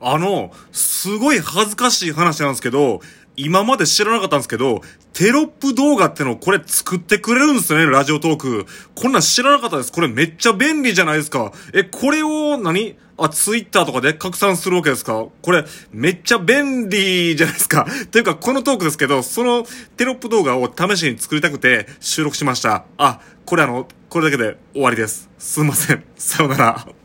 あの、すごい恥ずかしい話なんですけど、今まで知らなかったんですけど、テロップ動画ってのをこれ作ってくれるんですよね、ラジオトーク。こんなん知らなかったです。これめっちゃ便利じゃないですか。え、これを何？あ、ツイッターとかで拡散するわけですか？これ、めっちゃ便利じゃないですか。というか、このトークですけど、そのテロップ動画を試しに作りたくて収録しました。あ、これあの、これだけで終わりです。すいません。さようなら。